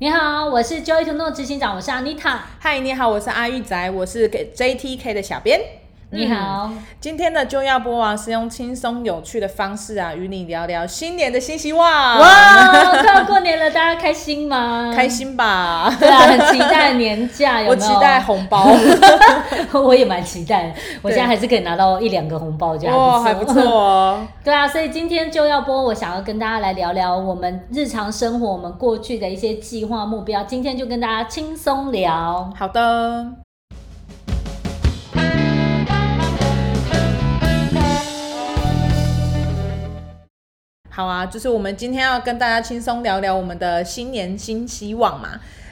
你好，我是 Joy to Know 执行长，我是 Anita。嗨，你好，我是阿玉仔，我是给 JTK 的小编。你好，嗯、今天的就要播啊，是用轻松有趣的方式啊，与你聊聊新年的新希望。哇，快要过年了，大家开心吗？开心吧。对啊，很期待年假，有没有？我期待红包，我也蛮期待。我现在还是可以拿到一两个红包，这样哇，还不错哦。对啊，所以今天就要播，我想要跟大家来聊聊我们日常生活，我们过去的一些计划目标。今天就跟大家轻松聊。好的。好啊，就是我们今天要跟大家轻松聊聊我们的新年新希望嘛。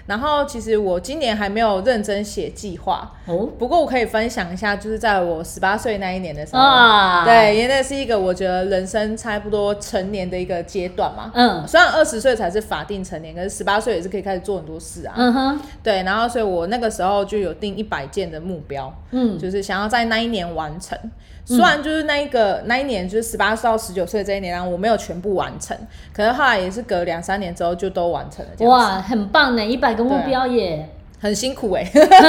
然后其实我今年还没有认真写计划哦，不过我可以分享一下，就是在我十八岁那一年的时候，啊、对，因为那是一个我觉得人生差不多成年的一个阶段嘛。嗯，虽然二十岁才是法定成年，可是十八岁也是可以开始做很多事啊。嗯哼，对，然后所以我那个时候就有定一百件的目标，嗯，就是想要在那一年完成。虽然就是那一个那一年就是十八岁到十九岁这一年，然后我没有全部完成，可是后来也是隔两三年之后就都完成了。哇，很棒呢，一百个目标耶，很辛苦哎。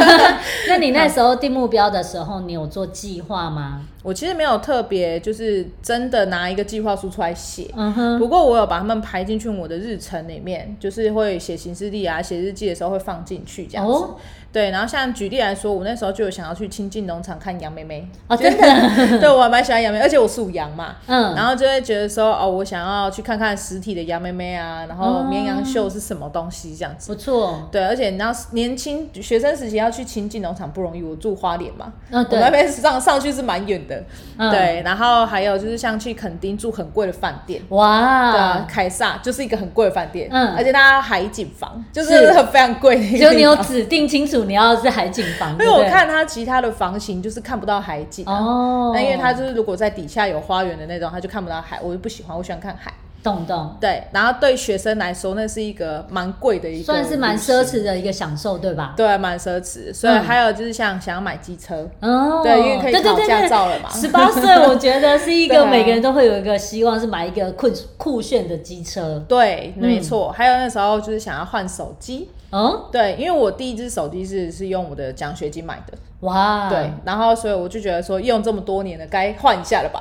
那你那时候定目标的时候，你有做计划吗？我其实没有特别就是真的拿一个计划书出来写，嗯哼。不过我有把它们排进去我的日程里面，就是会写行事历啊，写日记的时候会放进去这样子。哦对，然后像举例来说，我那时候就有想要去亲近农场看羊妹妹哦，真的，对我还蛮喜欢羊妹，而且我属羊嘛，嗯，然后就会觉得说，哦，我想要去看看实体的羊妹妹啊，然后绵羊秀是什么东西这样子，不错，对，而且你知道年轻学生时期要去亲近农场不容易，我住花莲嘛，嗯，对，我那边上上去是蛮远的，嗯，对，然后还有就是像去垦丁住很贵的饭店，哇，对啊，凯撒就是一个很贵的饭店，嗯，而且它海景房就是非常贵就你有指定清楚。你要是海景房，因为我看它其他的房型就是看不到海景哦。那因为它就是如果在底下有花园的那种，它就看不到海，我就不喜欢，我喜欢看海。懂懂。对，然后对学生来说，那是一个蛮贵的一个，算是蛮奢侈的一个享受，对吧？对，蛮奢侈。所以还有就是像想要买机车哦，对，因为可以考驾照了嘛。十八岁，我觉得是一个 每个人都会有一个希望，是买一个酷酷炫的机车。对，没错。还有那时候就是想要换手机。嗯，对，因为我第一只手机是是用我的奖学金买的，哇，对，然后所以我就觉得说用这么多年了，该换一下了吧，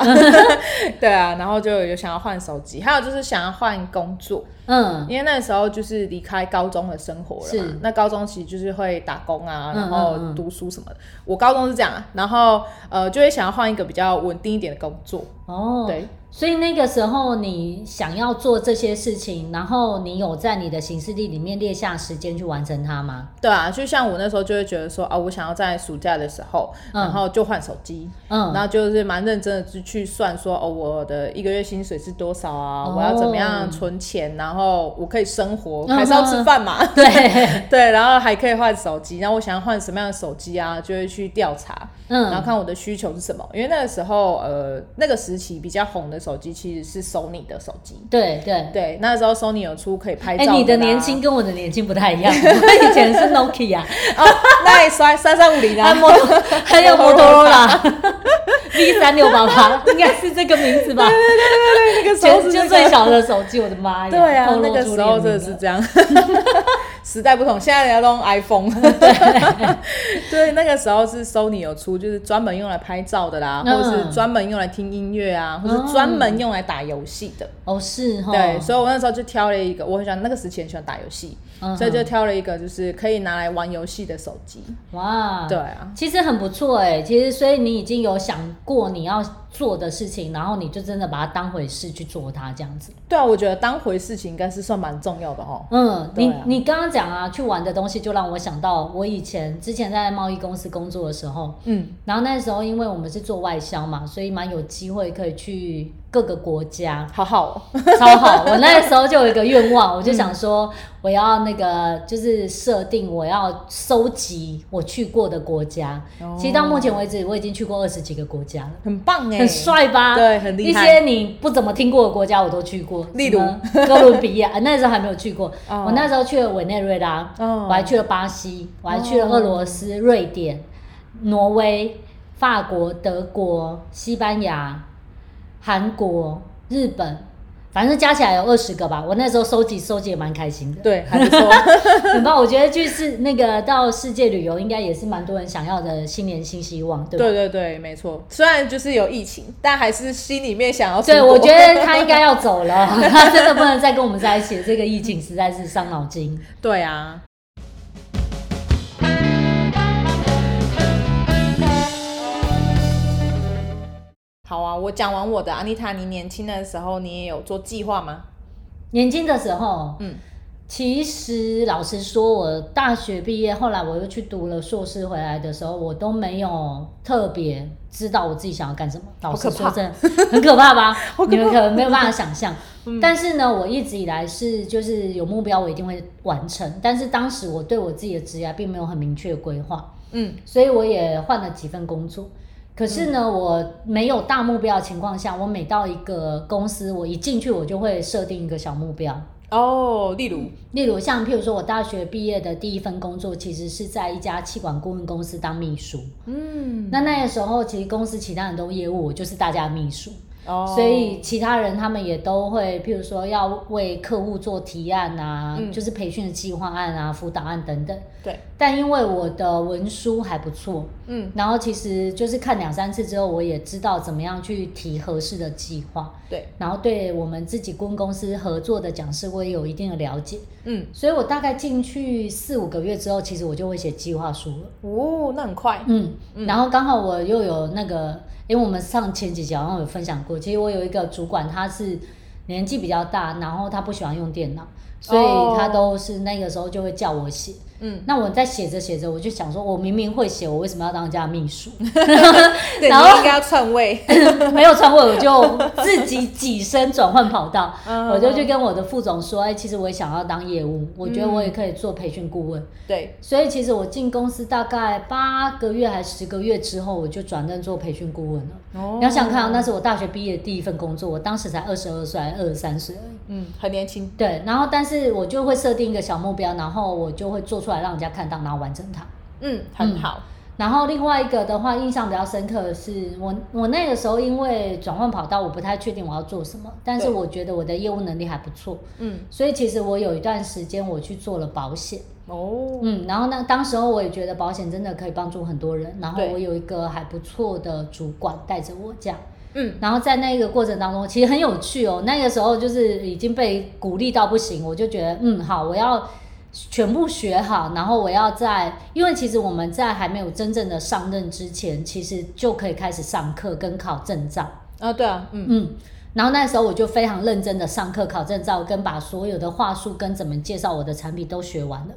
对啊，然后就有想要换手机，还有就是想要换工作，嗯，因为那时候就是离开高中的生活了嘛，是，那高中其实就是会打工啊，然后读书什么的，嗯嗯嗯，我高中是这样，然后呃就会想要换一个比较稳定一点的工作，哦，对。所以那个时候你想要做这些事情，然后你有在你的行事历里面列下时间去完成它吗？对啊，就像我那时候就会觉得说啊，我想要在暑假的时候，然后就换手机，嗯，然后就是蛮认真的去去算说哦，我的一个月薪水是多少啊？哦、我要怎么样存钱，然后我可以生活，还是要吃饭嘛？对 对，然后还可以换手机，然后我想要换什么样的手机啊？就会去调查，嗯，然后看我的需求是什么，因为那个时候呃那个时期比较红的。手机其实是 Sony 的手机，对对对，那时候 Sony 有出可以拍照。哎、欸，你的年轻跟我的年轻不太一样，我以前是 Nokia，哦，那也摔三三五零啊，还有摩托罗拉 V 三六八八，应该是这个名字吧？对对对对，那个时候就，就最小的手机，我的妈呀！对啊，那个时候真的是这样。时代不同，现在人家都用 iPhone。对，对，那个时候是 Sony 有出，就是专门用来拍照的啦，嗯、或者是专门用来听音乐啊，或是专门用来打游戏的。哦，是哈。对，所以我那时候就挑了一个，我很喜欢那个时期很喜欢打游戏，嗯、所以就挑了一个就是可以拿来玩游戏的手机。哇，对啊，其实很不错哎。其实，所以你已经有想过你要做的事情，然后你就真的把它当回事去做它，这样子。对啊，我觉得当回事情应该是算蛮重要的哦。嗯，啊、你你刚刚讲啊，去玩的东西就让我想到我以前之前在贸易公司工作的时候，嗯，然后那时候因为我们是做外销嘛，所以蛮有机会可以去。各个国家，好好、哦，超好。我那个时候就有一个愿望，我就想说，我要那个就是设定，我要收集我去过的国家。哦、其实到目前为止，我已经去过二十几个国家了，很棒哎，很帅吧？对，很厉害。一些你不怎么听过的国家，我都去过，例如哥伦比亚，那时候还没有去过。哦、我那时候去了委内瑞拉，哦、我还去了巴西，我还去了俄罗斯、哦、瑞典、挪威、法国、德国、西班牙。韩国、日本，反正加起来有二十个吧。我那时候收集收集也蛮开心的，对，还不错。很棒，我觉得就是那个到世界旅游，应该也是蛮多人想要的新年新希望，对吧？对对对，没错。虽然就是有疫情，但还是心里面想要。对，我觉得他应该要走了，他真的不能再跟我们在一起。这个疫情实在是伤脑筋。对啊。好啊，我讲完我的。安妮塔，你年轻的时候，你也有做计划吗？年轻的时候，嗯，其实老实说，我大学毕业，后来我又去读了硕士，回来的时候，我都没有特别知道我自己想要干什么。老实说，真的很可怕吧？你们可能没有办法想象。嗯、但是呢，我一直以来是就是有目标，我一定会完成。但是当时我对我自己的职业并没有很明确的规划，嗯，所以我也换了几份工作。可是呢，我没有大目标的情况下，我每到一个公司，我一进去我就会设定一个小目标哦。例如，例如像譬如说，我大学毕业的第一份工作，其实是在一家气管顾问公司当秘书。嗯，那那个时候，其实公司其他人都业务，我就是大家的秘书。Oh. 所以其他人他们也都会，譬如说要为客户做提案啊，嗯、就是培训的计划案啊、辅导案等等。对。但因为我的文书还不错，嗯，然后其实就是看两三次之后，我也知道怎么样去提合适的计划。对。然后对我们自己顾问公司合作的讲师，我也有一定的了解。嗯。所以我大概进去四五个月之后，其实我就会写计划书了。哦，那很快。嗯。嗯，然后刚好我又有那个。因为我们上前几集好像有分享过，其实我有一个主管，他是年纪比较大，然后他不喜欢用电脑，所以他都是那个时候就会叫我写。嗯，那我在写着写着，我就想说，我明明会写，我为什么要当人家的秘书？然后应该要篡位，没有篡位，我就自己跻身转换跑道。我就去跟我的副总说，哎，其实我也想要当业务，我觉得我也可以做培训顾问。对，所以其实我进公司大概八个月还是十个月之后，我就转任做培训顾问了。哦，你要想看，那是我大学毕业的第一份工作，我当时才二十二岁，二十三岁而已。嗯，很年轻。对，然后但是我就会设定一个小目标，然后我就会做出来让人家看到，然后完成它。嗯，很好。嗯、然后另外一个的话，印象比较深刻的是，我我那个时候因为转换跑道，我不太确定我要做什么，但是我觉得我的业务能力还不错。嗯，所以其实我有一段时间我去做了保险。哦。嗯，然后呢，当时候我也觉得保险真的可以帮助很多人，然后我有一个还不错的主管带着我这样。嗯，然后在那个过程当中，其实很有趣哦。那个时候就是已经被鼓励到不行，我就觉得，嗯，好，我要全部学好。然后我要在，因为其实我们在还没有真正的上任之前，其实就可以开始上课跟考证照。啊，对啊，嗯嗯。然后那时候我就非常认真的上课考证照，跟把所有的话术跟怎么介绍我的产品都学完了。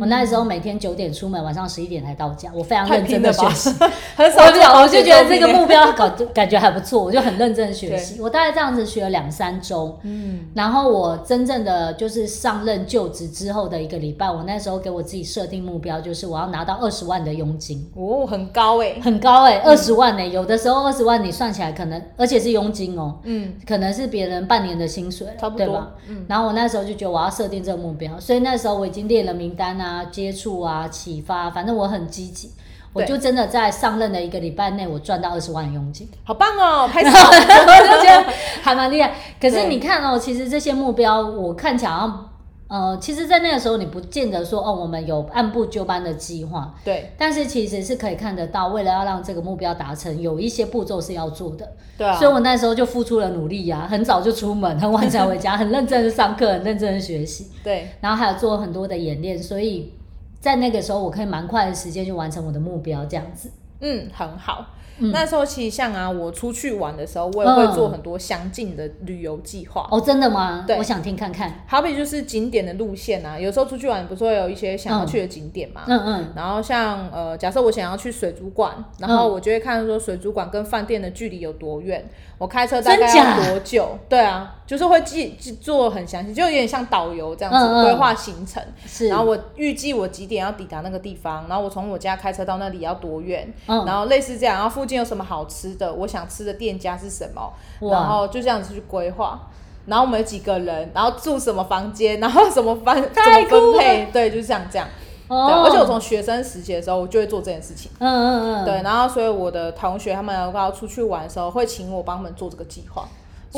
我那时候每天九点出门，晚上十一点才到家。我非常认真的学习，很少讲我就觉得这个目标搞感觉还不错，我就很认真的学习。我大概这样子学了两三周，嗯，然后我真正的就是上任就职之后的一个礼拜，我那时候给我自己设定目标，就是我要拿到二十万的佣金。哦，很高哎，很高哎，二十万哎，有的时候二十万你算起来可能，而且是佣金哦，嗯，可能是别人半年的薪水，差不多，对吧？嗯，然后我那时候就觉得我要设定这个目标，所以那时候我已经列了名单。啊，接触啊，启发，反正我很积极，我就真的在上任的一个礼拜内，我赚到二十万佣金，好棒哦！拍照，我就觉得还蛮厉害。可是你看哦，其实这些目标，我看起来好像，呃，其实，在那个时候，你不见得说哦，我们有按部就班的计划，对。但是其实是可以看得到，为了要让这个目标达成，有一些步骤是要做的，对啊。所以我那时候就付出了努力呀，很早就出门，很晚才回家，很认真的上课，很认真的学习，对。然后还有做很多的演练，所以在那个时候，我可以蛮快的时间就完成我的目标，这样子，嗯，很好。嗯、那时候其实像啊，我出去玩的时候，我也会做很多详尽的旅游计划。哦，真的吗？对，我想听看看。好比就是景点的路线啊，有时候出去玩不是会有一些想要去的景点嘛？嗯嗯。然后像呃，假设我想要去水族馆，然后我就会看说水族馆跟饭店的距离有多远，我开车大概要多久？对啊，就是会记记做很详细，就有点像导游这样子规划行程。是。然后我预计我几点要抵达那个地方，然后我从我家开车到那里要多远？嗯。然后类似这样，然后附近有什么好吃的？我想吃的店家是什么？然后就这样子去规划。然后我们有几个人，然后住什么房间，然后什么分 怎么分配？对，就是像这样。哦。对，而且我从学生时期的时候，我就会做这件事情。嗯嗯嗯。对，然后所以我的同学他们要出去玩的时候，会请我帮他们做这个计划。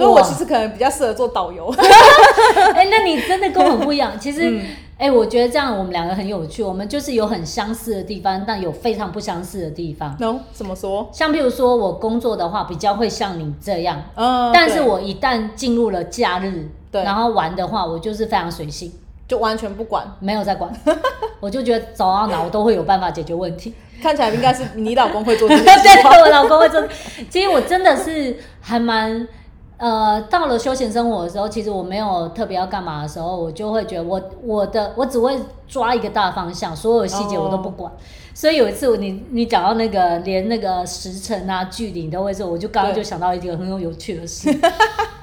所以我其实可能比较适合做导游。哎、欸，那你真的跟我很不一样。其实，哎、嗯欸，我觉得这样我们两个很有趣。我们就是有很相似的地方，但有非常不相似的地方。能、no, 怎么说？像譬如说我工作的话，比较会像你这样。嗯。但是我一旦进入了假日，对，然后玩的话，我就是非常随性，就完全不管，没有在管。我就觉得走到哪我都会有办法解决问题。看起来应该是你老公会做这些。对，我老公会做。其实我真的是还蛮。呃，到了休闲生活的时候，其实我没有特别要干嘛的时候，我就会觉得我我的我只会抓一个大方向，所有细节我都不管。所以有一次你你讲到那个连那个时辰啊距离都会说，我就刚刚就想到一个很有有趣的事，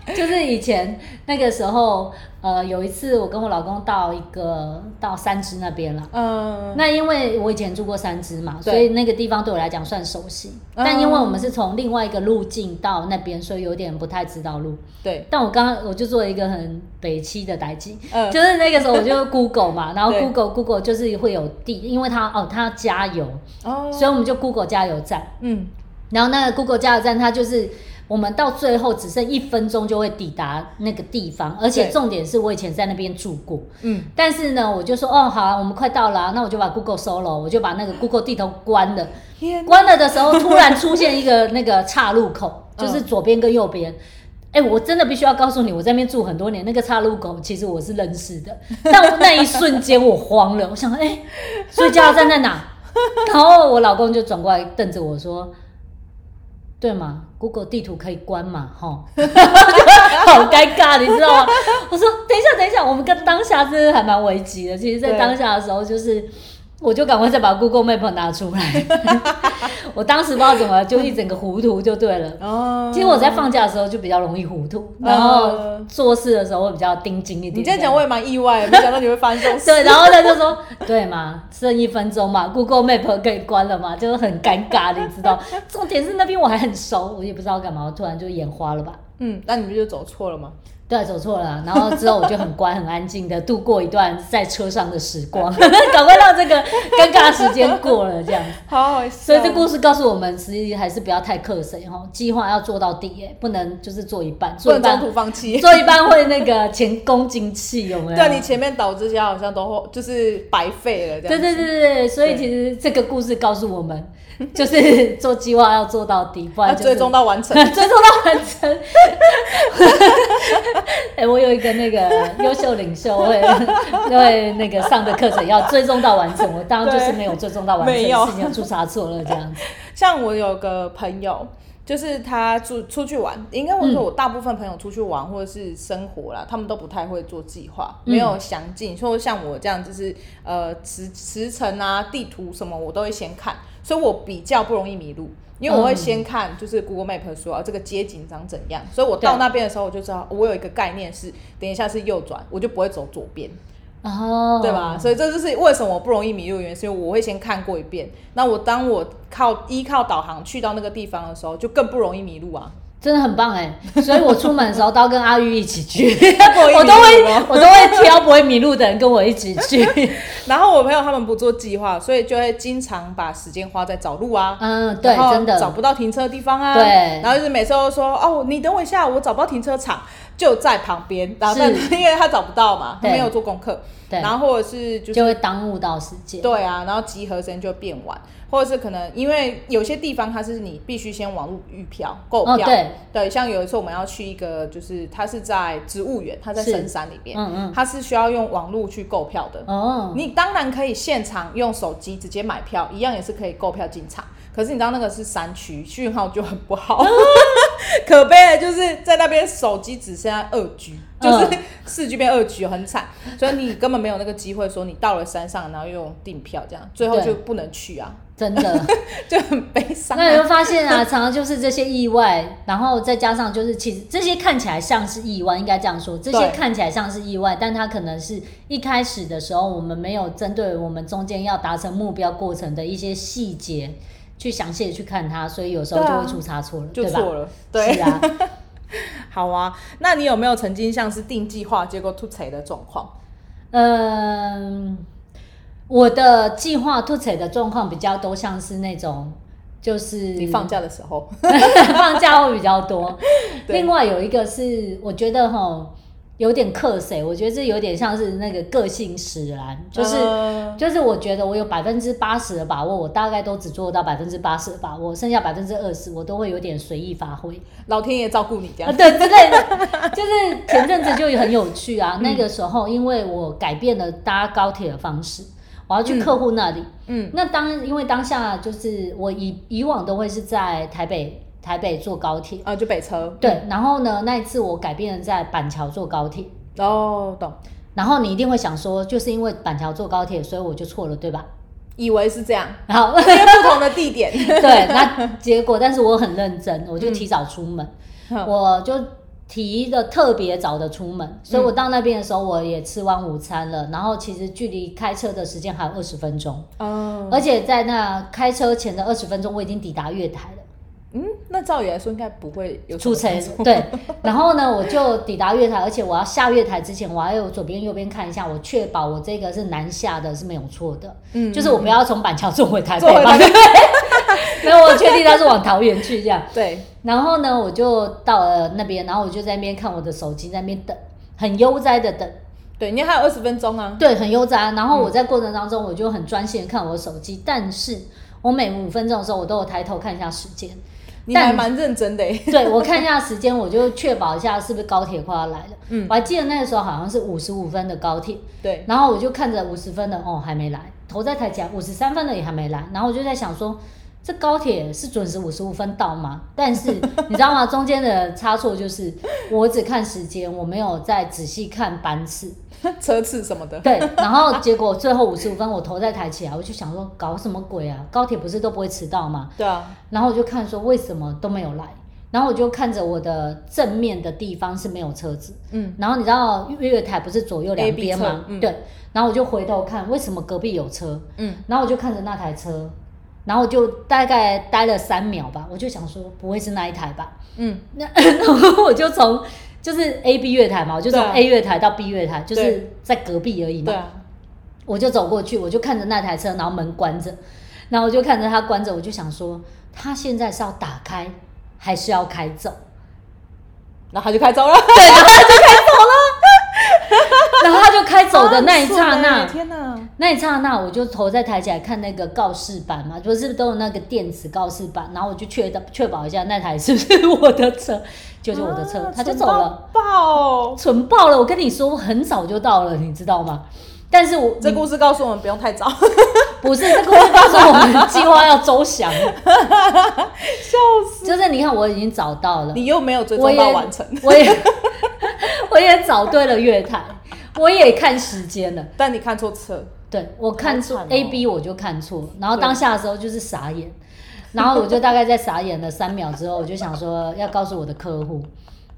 就是以前那个时候。呃，有一次我跟我老公到一个到三芝那边了，嗯，那因为我以前住过三芝嘛，所以那个地方对我来讲算熟悉。嗯、但因为我们是从另外一个路径到那边，所以有点不太知道路。对。但我刚刚我就做了一个很北七的代记，嗯，就是那个时候我就 Google 嘛，然后 Google Google 就是会有地，因为它哦它要加油，哦，所以我们就 Google 加油站，嗯，然后那个 Google 加油站它就是。我们到最后只剩一分钟就会抵达那个地方，而且重点是我以前在那边住过。嗯，但是呢，我就说哦，好啊，我们快到了啊，那我就把 Google 收了，我就把那个 Google 地图关了。关了的时候，突然出现一个那个岔路口，就是左边跟右边。哎，我真的必须要告诉你，我在那边住很多年，那个岔路口其实我是认识的。但我那一瞬间我慌了，我想说，哎，所以加油站在哪？然后我老公就转过来瞪着我说。对嘛，Google 地图可以关嘛，哈，好尴尬，你知道吗？我说等一下，等一下，我们跟当下真的还蛮危急的。其实，在当下的时候，就是。我就赶快再把 Google Map 拿出来，我当时不知道怎么，就一整个糊涂就对了。哦，其实我在放假的时候就比较容易糊涂，然后做事的时候会比较盯紧一点。你这样讲我也蛮意外，没想到你会发生这种事。对，然后他就说，对嘛，剩一分钟嘛，Google Map 可以关了嘛，就是很尴尬，你知道。重点是那边我还很熟，我也不知道干嘛，我突然就眼花了吧。嗯，那你们就走错了吗？对，走错了，然后之后我就很乖、很安静的度过一段在车上的时光，赶快让这个尴尬时间过了，这样。好好笑。所以这故事告诉我们，实际还是不要太克谁哈，计划要做到底，不能就是做一半，做一半中途放弃，做一半会那个前功尽弃，有没有？对，你前面导这些好像都就是白费了，这样。对对对对，所以其实这个故事告诉我们。就是做计划要做到底，不然就最终到完成，最终到完成。哎、欸，我有一个那个优秀领袖会会那个上的课程要追踪到完成，我当然就是没有追踪到完成，事情要出差错了这样子。像我有个朋友。就是他出出去玩，应该我说我大部分朋友出去玩或者是生活啦，嗯、他们都不太会做计划，没有详尽。说像我这样，就是呃时时程啊、地图什么，我都会先看，所以我比较不容易迷路，因为我会先看就是 Google Map 说啊这个街景长怎样，所以我到那边的时候我就知道我有一个概念是，等一下是右转，我就不会走左边。哦，对吧？所以这就是为什么我不容易迷路的原因，是因为我会先看过一遍。那我当我靠依靠导航去到那个地方的时候，就更不容易迷路啊！真的很棒哎！所以我出门的时候都要跟阿玉一起去，我都会 我都会挑不会迷路的人跟我一起去。然后我朋友他们不做计划，所以就会经常把时间花在找路啊，嗯，对，真的找不到停车的地方啊，对。然后就是每次都说哦，你等我一下，我找不到停车场。就在旁边，然后 但因为他找不到嘛，他没有做功课，对，然后或者是就是就会耽误到时间，对啊，然后集合时间就会变晚，或者是可能因为有些地方它是你必须先网络预票购票，哦、对，对，像有一次我们要去一个就是它是在植物园，它在深山里边，嗯嗯，它是需要用网络去购票的，哦，你当然可以现场用手机直接买票，一样也是可以购票进场。可是你知道那个是山区，讯号就很不好，可悲的就是在那边手机只剩下二 G，就是四 G 变二 G，很惨，所以你根本没有那个机会说你到了山上，然后又用订票这样，最后就不能去啊，真的。就很悲伤。那你会发现啊，常常就是这些意外，然后再加上就是其实这些看起来像是意外，应该这样说，这些看起来像是意外，但它可能是一开始的时候我们没有针对我们中间要达成目标过程的一些细节。去详细的去看它，所以有时候就会出差错了，对啊，就错了，对，是啊。好啊，那你有没有曾经像是定计划结果突踩的状况？嗯，我的计划突踩的状况比较多像是那种。就是你放假的时候，放假会比较多。另外有一个是，我觉得哈。有点克谁，我觉得这有点像是那个个性使然，就是、呃、就是我觉得我有百分之八十的把握，我大概都只做到百分之八十的把握，剩下百分之二十我都会有点随意发挥，老天爷照顾你这样，对之类的。就是前阵子就很有趣啊，那个时候因为我改变了搭高铁的方式，我要去客户那里，嗯，嗯。那当因为当下就是我以以往都会是在台北。台北坐高铁啊，就北车。对，然后呢，那一次我改变了在板桥坐高铁。哦，懂。然后你一定会想说，就是因为板桥坐高铁，所以我就错了，对吧？以为是这样。然后因为不同的地点。对，那结果，但是我很认真，我就提早出门，嗯、我就提的特别早的出门，所以我到那边的时候，我也吃完午餐了。然后其实距离开车的时间还有二十分钟。哦。而且在那开车前的二十分钟，我已经抵达月台了。嗯，那照理来说应该不会有出错。对，然后呢，我就抵达月台，而且我要下月台之前，我还有左边右边看一下，我确保我这个是南下的是没有错的。嗯，就是我不要从板桥坐回台北嘛，对不对？我确定他是往桃园去这样。对。然后呢，我就到了那边，然后我就在那边看我的手机，在那边等，很悠哉的等。对，你还有二十分钟啊。对，很悠哉。然后我在过程当中，我就很专心的看我的手机，但是我每五分钟的时候，我都有抬头看一下时间。你还蛮认真的哎，对，我看一下时间，我就确保一下是不是高铁快要来了。嗯，我还记得那个时候好像是五十五分的高铁，对，然后我就看着五十分的哦还没来，头在抬起来，五十三分的也还没来，然后我就在想说，这高铁是准时五十五分到吗？但是你知道吗？中间的差错就是我只看时间，我没有再仔细看班次。车次什么的，对，然后结果最后五十五分，我头再抬起来，我就想说搞什么鬼啊？高铁不是都不会迟到吗？对啊，然后我就看说为什么都没有来，然后我就看着我的正面的地方是没有车子，嗯，然后你知道月台不是左右两边吗？嗯、对，然后我就回头看为什么隔壁有车，嗯，然后我就看着那台车，然后我就大概待了三秒吧，我就想说不会是那一台吧，嗯，那 然后我就从。就是 A B 月台嘛，我就从 A 月台到 B 月台，就是在隔壁而已嘛。啊。我就走过去，我就看着那台车，然后门关着，然后我就看着他关着，我就想说，他现在是要打开还是要开走？然后他就开走了。对，然后他就开走了。开走的那一刹那，天哪！那一刹那，我就头再抬起来看那个告示板嘛，不是都有那个电子告示板，然后我就确保确保一下那台是不是我的车，就是我的车，啊、他就走了。爆，蠢爆了！我跟你说，我很早就到了，你知道吗？但是我这故事告诉我们不用太早，不是这故事告诉我们计划要周详。笑死！就是你看，我已经找到了，你又没有追踪到完成。我也 我也找对了月台，我也看时间了，但你看错车，对，我看错 A B 我就看错，然后当下的时候就是傻眼，然后我就大概在傻眼了三秒之后，我就想说要告诉我的客户。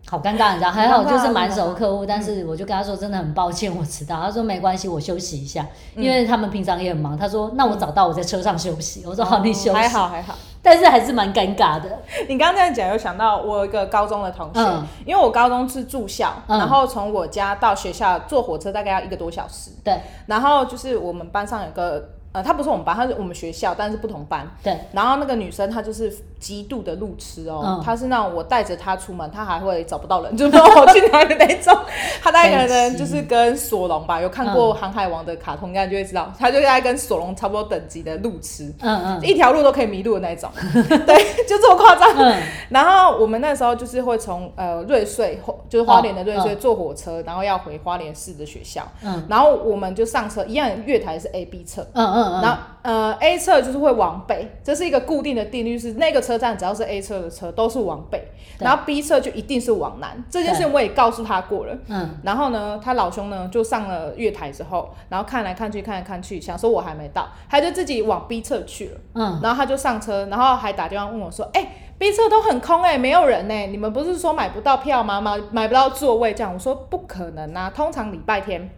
好尴尬，你知道？还好就是蛮熟客户，但是我就跟他说真的很抱歉，我迟到。他说没关系，我休息一下，因为他们平常也很忙。他说那我找到我在车上休息。我说好，你休息。还好还好，但是还是蛮尴尬的。你刚刚这样讲，有想到我有一个高中的同学，因为我高中是住校，然后从我家到学校坐火车大概要一个多小时。对，然后就是我们班上有个。呃，他不是我们班，他是我们学校，但是不同班。对。然后那个女生她就是极度的路痴哦，嗯、她是那种我带着她出门，她还会找不到人，就不知道我去哪里那种。她大概可能就是跟索隆吧，有看过《航海王》的卡通，应该就会知道，她就大概跟索隆差不多等级的路痴。嗯嗯。一条路都可以迷路的那种。对，就这么夸张。嗯。然后我们那时候就是会从呃瑞穗，就是花莲的瑞穗坐火车，然后要回花莲市的学校。嗯。然后我们就上车，一样月台是 A B 侧。嗯嗯。然后呃，A 侧就是会往北，这是一个固定的定律，是那个车站只要是 A 侧的车都是往北，然后 B 侧就一定是往南。这件事我也告诉他过了。嗯。然后呢，他老兄呢就上了月台之后，然后看来看去，看来看去，想说我还没到，他就自己往 B 侧去了。嗯。然后他就上车，然后还打电话问我说：“哎，B 侧都很空哎，没有人呢，你们不是说买不到票吗？买买不到座位这样？”我说：“不可能啊，通常礼拜天。”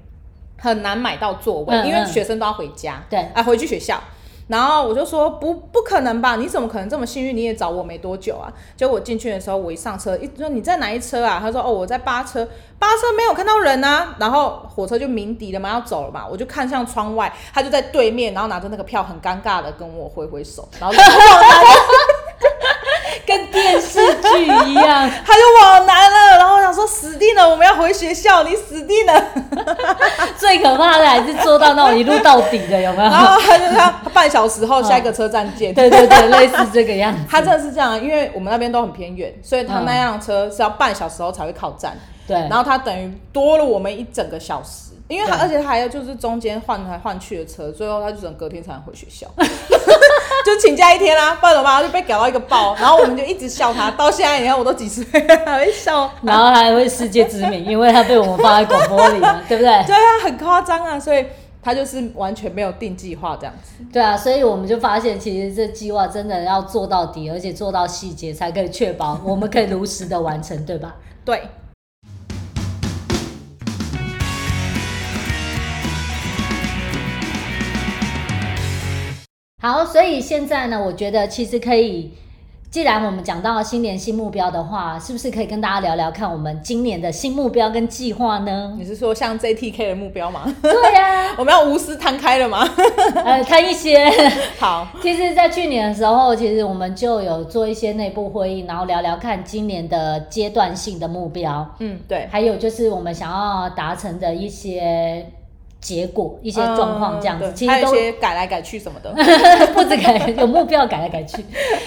很难买到座位，嗯嗯，因为学生都要回家，对，啊，回去学校。然后我就说不，不可能吧？你怎么可能这么幸运？你也找我没多久啊？结果我进去的时候，我一上车，一说你在哪一车啊？他说哦，我在八车，八车没有看到人啊。然后火车就鸣笛了嘛，要走了嘛。我就看向窗外，他就在对面，然后拿着那个票，很尴尬的跟我挥挥手，然后 就。样？他就往南了，然后我想说死定了，我们要回学校，你死定了。最可怕的还是坐到那种一路到底的，有没有？然 后他就他半小时后下一个车站见。对对对，类似这个样子。他真的是这样，因为我们那边都很偏远，所以他那辆车是要半小时后才会靠站。对，然后他等于多了我们一整个小时，因为他而且他还要就是中间换来换去的车，最后他就只能隔天才能回学校，就请假一天啊，不然怎么办？就被搞到一个爆，然后我们就一直笑他，到现在你看我都几岁还会笑，然后他还会世界知名，因为他被我们放在广播里嘛，对不对？对啊，很夸张啊，所以他就是完全没有定计划这样子。对啊，所以我们就发现，其实这计划真的要做到底，而且做到细节，才可以确保我们可以如实的完成，对吧？对。好，所以现在呢，我觉得其实可以，既然我们讲到了新年新目标的话，是不是可以跟大家聊聊看我们今年的新目标跟计划呢？你是说像 JTK 的目标吗？对呀、啊，我们要无私摊开了吗？呃，摊一些。好，其实，在去年的时候，其实我们就有做一些内部会议，然后聊聊看今年的阶段性的目标。嗯，对。还有就是我们想要达成的一些。结果一些状况这样子，嗯、其实都改来改去什么的，不止改，有目标改来改去，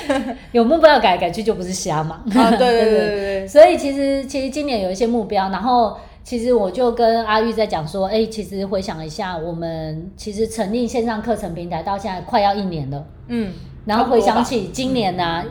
有目标改来改去就不是瞎忙。啊，对对对对 对。所以其实其实今年有一些目标，然后其实我就跟阿玉在讲说，哎、欸，其实回想一下，我们其实成立线上课程平台到现在快要一年了，嗯，然后回想起今年呢、啊。嗯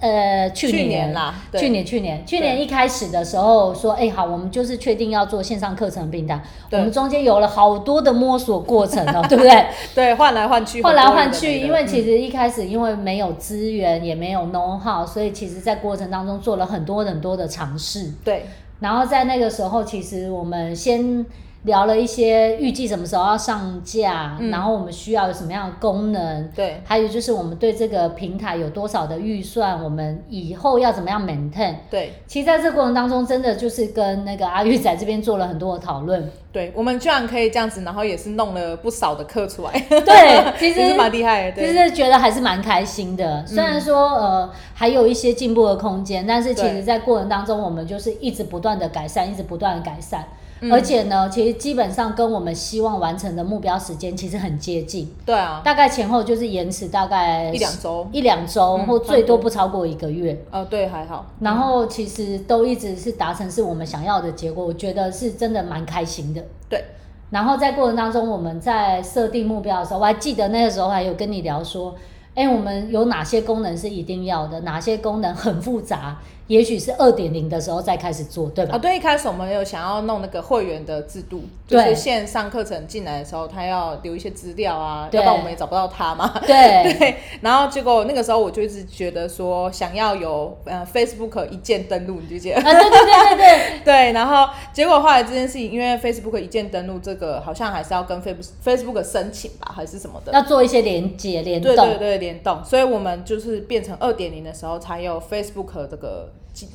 呃，去年，去年啦，去年去年去年一开始的时候说，哎、欸，好，我们就是确定要做线上课程平台。我们中间有了好多的摸索过程哦，对不对？对，换来换去，换来换去，因为其实一开始因为没有资源，嗯、也没有 know how，所以其实在过程当中做了很多很多的尝试。对，然后在那个时候，其实我们先。聊了一些预计什么时候要上架，嗯，然后我们需要有什么样的功能，对，还有就是我们对这个平台有多少的预算，我们以后要怎么样 maintain，对。其实在这个过程当中，真的就是跟那个阿玉仔这边做了很多的讨论。对，我们居然可以这样子，然后也是弄了不少的课出来。对，其实是蛮厉害的，对，其实觉得还是蛮开心的。虽然说呃还有一些进步的空间，但是其实在过程当中，我们就是一直不断的改善，一直不断的改善。而且呢，其实基本上跟我们希望完成的目标时间其实很接近。对啊，大概前后就是延迟大概一两周，一两周或最多不超过一个月。哦，对，还好。然后其实都一直是达成是我们想要的结果，我觉得是真的蛮开心的。对。然后在过程当中，我们在设定目标的时候，我还记得那个时候还有跟你聊说，哎，我们有哪些功能是一定要的，哪些功能很复杂。也许是二点零的时候再开始做，对吧？啊、哦，对，一开始我们有想要弄那个会员的制度，就是线上课程进来的时候，他要留一些资料啊，要不然我们也找不到他嘛。对 对。然后结果那个时候我就一直觉得说，想要有呃 Facebook 一键登录，你就记得？啊，对对对对对。对，然后结果后来这件事情，因为 Facebook 一键登录这个好像还是要跟 Face Facebook 申请吧，还是什么的？要做一些连接联动。对对对，联动。所以我们就是变成二点零的时候才有 Facebook 这个。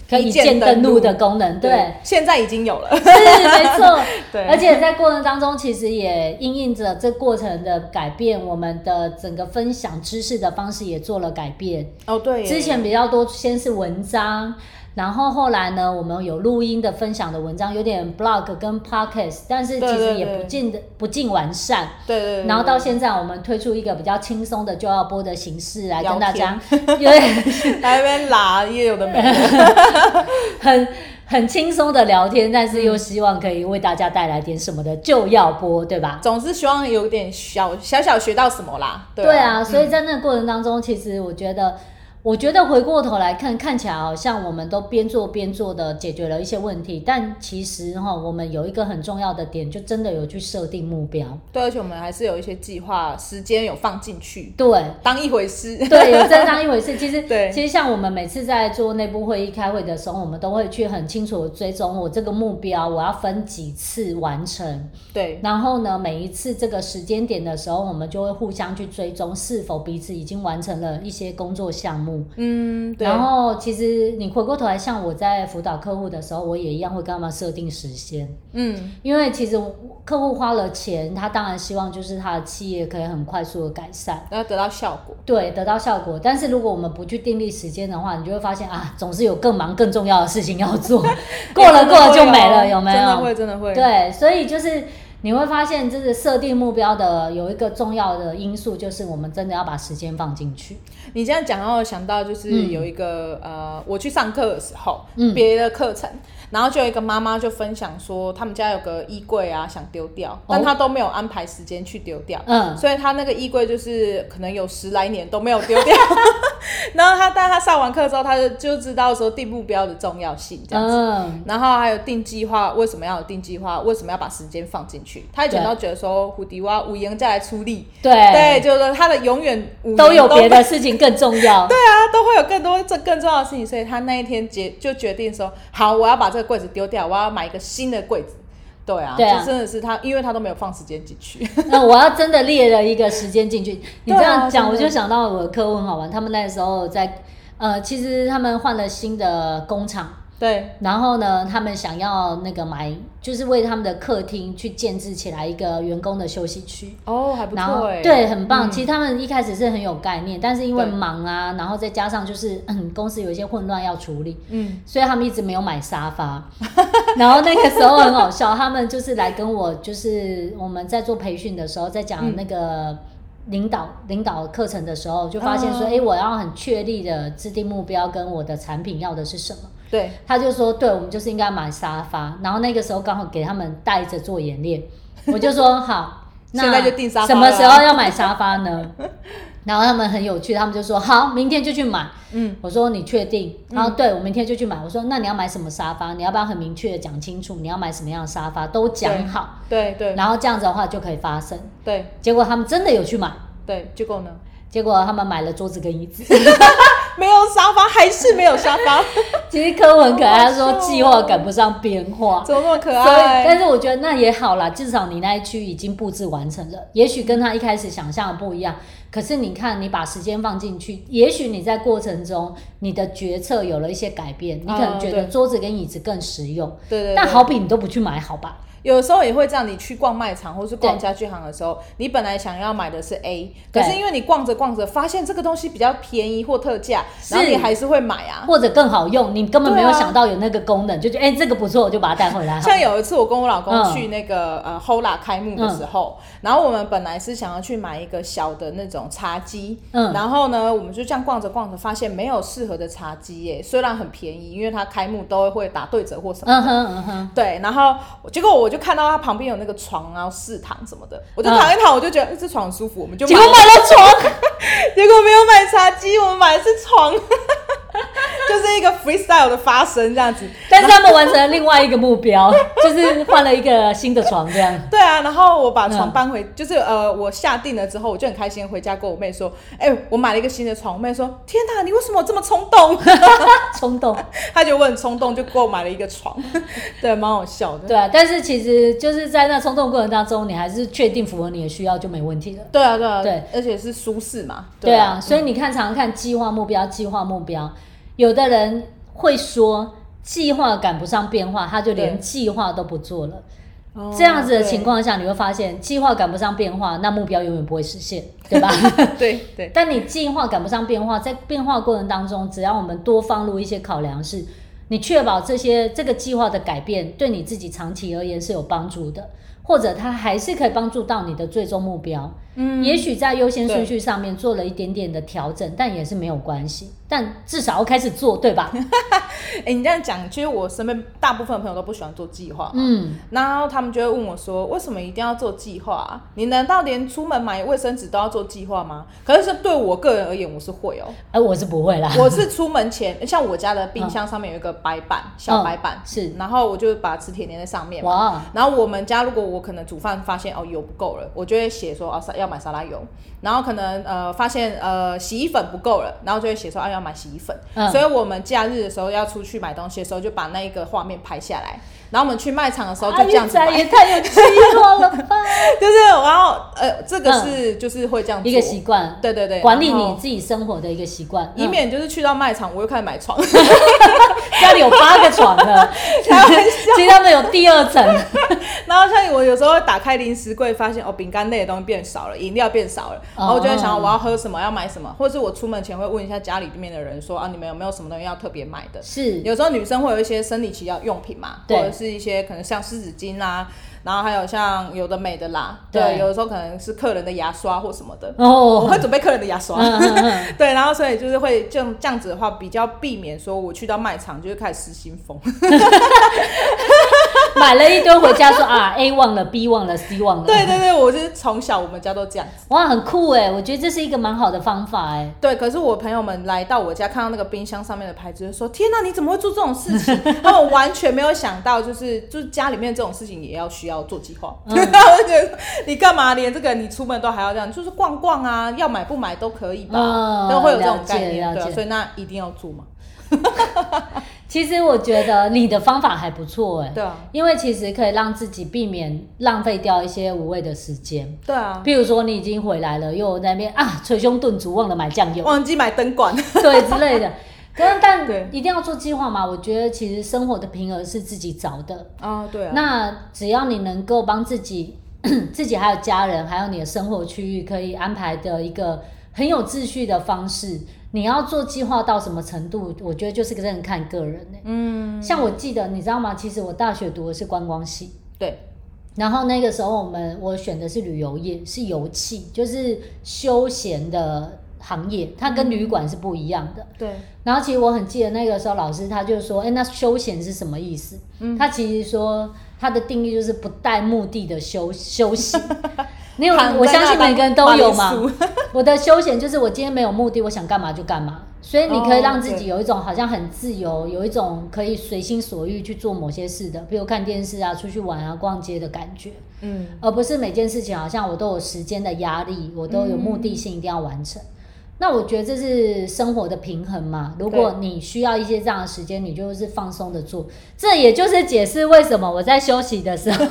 可以一键登录的功能，对，对，现在已经有了，是没错，对，而且在过程当中，其实也因应着这过程的改变，我们的整个分享知识的方式也做了改变。哦，对，之前比较多，先是文章。然后后来呢，我们有录音的分享的文章，有点 blog 跟 podcast，但是其实也不尽的不尽完善。对，对对。然后到现在，我们推出一个比较轻松的就要播的形式来跟大家，因为 来那边拉也有的没的，很很轻松的聊天，但是又希望可以为大家带来点什么的就要播，对吧？总是希望有点小小小学到什么啦。对啊，所以在那个过程当中，嗯、其实我觉得。我觉得回过头来看，看起来好像我们都边做边做的解决了一些问题，但其实哈，我们有一个很重要的点，就真的有去设定目标。对，而且我们还是有一些计划，时间有放进去。对，当一回事。对，有真当一回事。其实，对，其实像我们每次在做内部会议开会的时候，我们都会去很清楚的追踪我这个目标，我要分几次完成。对。然后呢，每一次这个时间点的时候，我们就会互相去追踪是否彼此已经完成了一些工作项目。目。嗯，对。然后其实你回过头来，像我在辅导客户的时候，我也一样会跟他们设定时间。嗯，因为其实客户花了钱，他当然希望就是他的企业可以很快速的改善，然后得到效果。对，得到效果。但是如果我们不去订立时间的话，你就会发现啊，总是有更忙更重要的事情要做，过了过了就没了，有没有？真的会，真的会。对，所以就是。你会发现，就是设定目标的有一个重要的因素，就是我们真的要把时间放进去。你这样讲让我想到，就是有一个、嗯、呃，我去上课的时候，嗯，别的课程。然后就有一个妈妈就分享说，他们家有个衣柜啊，想丢掉，但她都没有安排时间去丢掉，嗯，所以她那个衣柜就是可能有十来年都没有丢掉。然后她，但她上完课之后，她就就知道说定目标的重要性这样子，嗯，然后还有定计划，为什么要有定计划？为什么要把时间放进去？她以前都觉得说，蝴蝶蛙五营再来出力，对，对，就是她的永远都，都有别的事情更重要，对啊，都会有更多这更重要的事情，所以她那一天决就决定说，好，我要把这个。柜子丢掉，我要买一个新的柜子。对啊，对啊，真的是他，因为他都没有放时间进去。那我要真的列了一个时间进去。你这样讲，我就想到我的客户很好玩，他们那时候在呃，其实他们换了新的工厂。对，然后呢，他们想要那个买，就是为他们的客厅去建置起来一个员工的休息区。哦，还不错，对，很棒。嗯、其实他们一开始是很有概念，但是因为忙啊，然后再加上就是嗯，公司有一些混乱要处理，嗯，所以他们一直没有买沙发。然后那个时候很好笑，他们就是来跟我，就是我们在做培训的时候，在讲那个领导、嗯、领导课程的时候，就发现说，哎、嗯，我要很确立的制定目标，跟我的产品要的是什么。对，他就说，对，我们就是应该买沙发，然后那个时候刚好给他们带着做演练，我就说好，那现在就订沙发，什么时候要买沙发呢？然后他们很有趣，他们就说好，明天就去买。嗯，我说你确定？然后对，我明天就去买。我说那你要买什么沙发？你要不要很明确的讲清楚？你要买什么样的沙发？都讲好。对对。然后这样子的话就可以发生。对。结果他们真的有去买。对，结果呢？结果他们买了桌子跟椅子。没有沙发，还是没有沙发。其实柯文可爱，他说计划赶不上变化，怎么那么可爱？但是我觉得那也好啦，至少你那一区已经布置完成了。也许跟他一开始想象的不一样，可是你看，你把时间放进去，也许你在过程中你的决策有了一些改变，你可能觉得桌子跟椅子更实用。对对。但好比你都不去买，好吧？有的时候也会这样，你去逛卖场或是逛家具行的时候，你本来想要买的是 A，可是因为你逛着逛着发现这个东西比较便宜或特价，然后你还是会买啊，或者更好用，你根本没有想到有那个功能，啊、就觉得哎、欸、这个不错，我就把它带回来。像有一次我跟我老公去那个、嗯、呃 Hola 开幕的时候、嗯，然后我们本来是想要去买一个小的那种茶几，嗯，然后呢我们就这样逛着逛着发现没有适合的茶几耶，虽然很便宜，因为它开幕都会打对折或什么的，嗯哼嗯哼，对，然后结果我就看到他旁边。有那个床，然后试躺什么的，我就躺一躺，我就觉得这床很舒服，我们就买，结果买了床，结果没有买茶几，我们买的是床。就是一个 freestyle 的发生这样子，但是他们完成了另外一个目标，就是换了一个新的床这样。对啊，然后我把床搬回，嗯、就是呃，我下定了之后，我就很开心回家跟我妹说，哎、欸，我买了一个新的床。我妹说，天哪，你为什么这么冲动？冲动，他就问冲动就购买了一个床，对，蛮好笑的。对啊，但是其实就是在那冲动过程当中，你还是确定符合你的需要就没问题了。对啊，对啊，对，而且是舒适嘛。对啊，所以你看，常常看计划目标，计划目标。有的人会说计划赶不上变化，他就连计划都不做了。这样子的情况下，你会发现计划赶不上变化，那目标永远不会实现，对吧？对 对。但你计划赶不上变化，在变化过程当中，只要我们多放入一些考量，是你确保这些这个计划的改变对你自己长期而言是有帮助的，或者它还是可以帮助到你的最终目标。嗯，也许在优先顺序上面做了一点点的调整，但也是没有关系。但至少要开始做，对吧？哎、欸，你这样讲，其实我身边大部分的朋友都不喜欢做计划。嗯，然后他们就会问我说：“为什么一定要做计划啊？你难道连出门买卫生纸都要做计划吗？”可是对我个人而言，我是会哦、喔。哎、呃，我是不会啦。我是出门前，像我家的冰箱上面有一个白板，嗯、小白板、嗯、是，然后我就把磁铁粘在上面。哇。然后我们家如果我我可能煮饭发现哦油不够了，我就会写说啊要买沙拉油，然后可能呃发现呃洗衣粉不够了，然后就会写说啊要买洗衣粉。嗯、所以我们假日的时候要出去买东西的时候，就把那一个画面拍下来。然后我们去卖场的时候就这样子买，也太有计划了吧？就是，然后呃，这个是就是会这样一个习惯，对对对，管理你自己生活的一个习惯，以免就是去到卖场我又开始买床，家里有八个床了，开玩笑，其实他们有第二层。然后像我有时候会打开零食柜，发现哦饼干类的东西变少了，饮料变少了，然后我就会想我要喝什么，要买什么，或者是我出门前会问一下家里面的人说啊，你们有没有什么东西要特别买的？是，有时候女生会有一些生理期要用品嘛，或者是。是一些可能像湿纸巾啦，然后还有像有的没的啦，对，对，有的时候可能是客人的牙刷或什么的，哦，我会准备客人的牙刷，嗯嗯嗯 对，然后所以就是会这样这样子的话，比较避免说我去到卖场就是开始失心疯。买了一堆回家说啊，A 忘了，B 忘了，C 忘了。对对对，我是从小我们家都这样子。哇，很酷哎，我觉得这是一个蛮好的方法哎。对，可是我朋友们来到我家，看到那个冰箱上面的牌子，就说：“天哪，你怎么会做这种事情？” 他们完全没有想到，就是就是家里面这种事情也要需要做计划。嗯、你干嘛连这个你出门都还要这样？就是逛逛啊，要买不买都可以吧，嗯、都会有这种概念。对，所以那一定要做嘛。其实我觉得你的方法还不错哎，对啊，因为其实可以让自己避免浪费掉一些无谓的时间，对啊，譬如说你已经回来了，又在那边啊捶胸顿足，忘了买酱油，忘记买灯管，对之类的。可是但一定要做计划嘛？我觉得其实生活的平衡是自己找的啊，对啊。那只要你能够帮自己、自己还有家人，还有你的生活区域，可以安排的一个很有秩序的方式。你要做计划到什么程度？我觉得就是个人看个人呢。嗯，像我记得，你知道吗？其实我大学读的是观光系。对。然后那个时候，我们我选的是旅游业，是游憩，就是休闲的行业，它跟旅馆是不一样的。对。然后其实我很记得那个时候，老师他就说：“哎，那休闲是什么意思？”嗯。他其实说他的定义就是不带目的的休 休息。没有，我相信每个人都有嘛。我的休闲就是我今天没有目的，我想干嘛就干嘛。所以你可以让自己有一种好像很自由，有一种可以随心所欲去做某些事的，比如看电视啊、出去玩啊、逛街的感觉。嗯，而不是每件事情好像我都有时间的压力，我都有目的性一定要完成。那我觉得这是生活的平衡嘛。如果你需要一些这样的时间，你就是放松的做。这也就是解释为什么我在休息的时候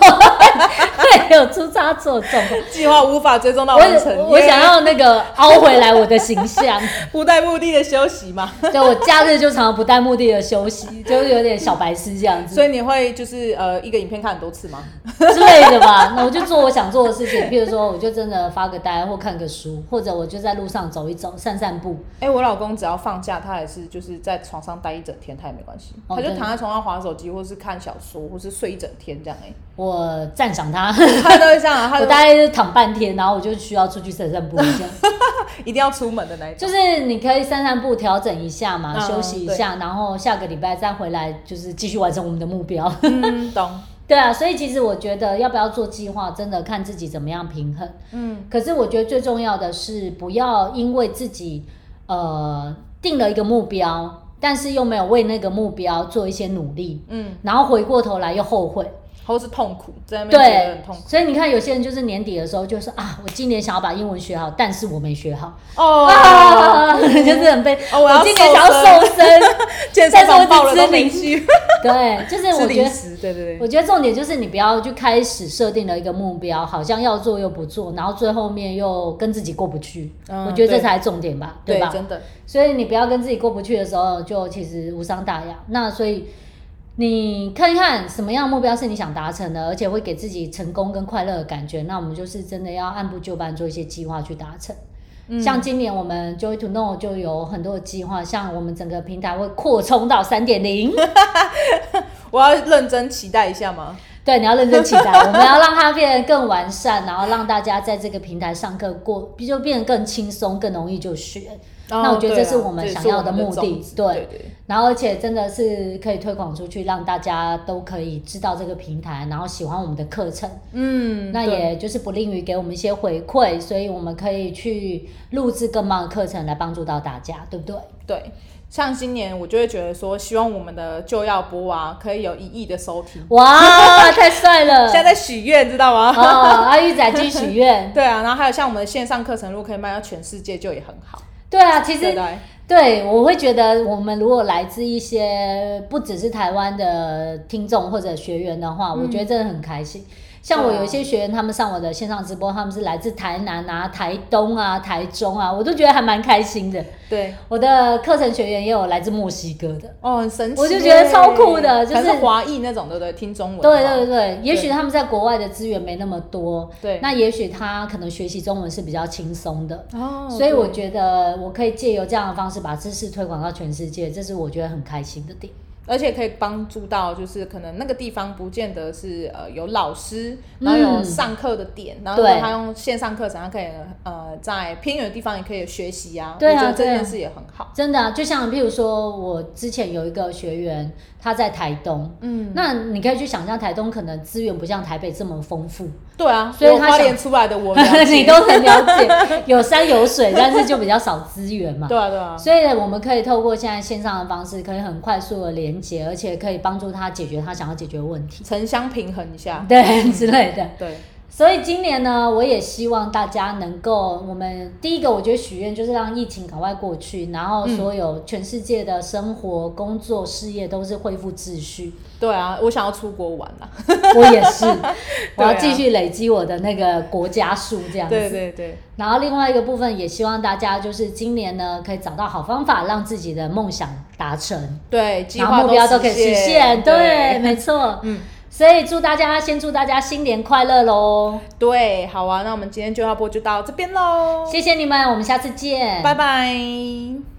会有出差错状况，计划无法追踪到完成。我，我想要那个 凹回来我的形象，不带目的的休息嘛。对，我假日就常常不带目的的休息，就是有点小白痴这样子。所以你会就是呃一个影片看很多次吗？之类的吧。那我就做我想做的事情，譬如说我就真的发个呆或看个书，或者我就在路上走一走。散散步，哎、欸，我老公只要放假，他也是就是在床上待一整天，他也没关系，哦、他就躺在床上划手机，或是看小说，或是睡一整天这样。哎，我赞赏他，他都会这样啊。他我大概是躺半天，然后我就需要出去散散步一下，一定要出门的那种。就是你可以散散步，调整一下嘛，嗯、休息一下，然后下个礼拜再回来，就是继续完成我们的目标。嗯，懂。对啊，所以其实我觉得要不要做计划，真的看自己怎么样平衡。嗯，可是我觉得最重要的是不要因为自己呃定了一个目标，但是又没有为那个目标做一些努力，嗯，然后回过头来又后悔。都是痛苦，在那边觉得很痛苦。所以你看，有些人就是年底的时候就是啊，我今年想要把英文学好，但是我没学好哦，啊、就是很悲。哦、我，我今年想要瘦身，健身房报了都没去。对，就是我觉得，对对对，我觉得重点就是你不要去开始设定了一个目标，好像要做又不做，然后最后面又跟自己过不去。嗯、我觉得这才是重点吧，对，对吧？真的。所以你不要跟自己过不去的时候，就其实无伤大雅。那所以。你看一看什么样的目标是你想达成的，而且会给自己成功跟快乐的感觉，那我们就是真的要按部就班做一些计划去达成。嗯、像今年我们 Joy to Know 就有很多的计划，像我们整个平台会扩充到三点零，我要认真期待一下吗？对，你要认真期待，我们要让它变得更完善，然后让大家在这个平台上课过，就变得更轻松、更容易就学。哦、那我觉得这是我们想要的目的。对，对，对，然后而且真的是可以推广出去，让大家都可以知道这个平台，然后喜欢我们的课程。嗯，那也就是不吝于给我们一些回馈，所以我们可以去录制更棒的课程来帮助到大家，对不对？对。像今年我就会觉得说，希望我们的就要播啊，可以有一亿的收听。哇，太帅了！现在在许愿，知道吗？哦，阿玉仔继续许愿。对啊，然后还有像我们的线上课程，如果可以卖到全世界，就也很好。对啊，其实对，我会觉得我们如果来自一些不只是台湾的听众或者学员的话，嗯、我觉得真的很开心。像我有一些学员，他们上我的线上直播，他们是来自台南啊、台东啊、台中啊，我都觉得还蛮开心的。对，我的课程学员也有来自墨西哥的，哦，很神奇，我就觉得超酷的，就是华裔那种，对不对？听中文，对对对，也许他们在国外的资源没那么多，对，那也许他可能学习中文是比较轻松的，哦，所以我觉得我可以借由这样的方式把知识推广到全世界，这是我觉得很开心的点。而且可以帮助到，就是可能那个地方不见得是呃有老师，然后有上课的点，然后他用线上课程，他可以呃在偏远的地方也可以学习啊。对啊，我觉得这件事也很好。真的、就像譬如说我之前有一个学员，他在台东，嗯，那你可以去想象台东可能资源不像台北这么丰富。对啊，所以他花莲出来的我，你都很了解，有山有水，但是就比较少资源嘛。对啊，对啊。所以我们可以透过现在线上的方式，可以很快速的连接，而且可以帮助他解决他想要解决的问题，城乡平衡一下，对之类的。对。所以今年呢，我也希望大家能够，我们第一个我觉得许愿就是让疫情赶快过去，然后所有全世界的生活、工作、事业都是恢复秩序。对啊，我想要出国玩啊，我也是，我要继续累积我的那个国家数这样子。对对对。然后另外一个部分也希望大家就是今年呢，可以找到好方法，让自己的梦想达成。对，然后目标都可以实现。对，对没错。嗯。所以祝大家，先祝大家新年快乐喽！对，好啊，那我们今天就要播就到这边喽，谢谢你们，我们下次见，拜拜。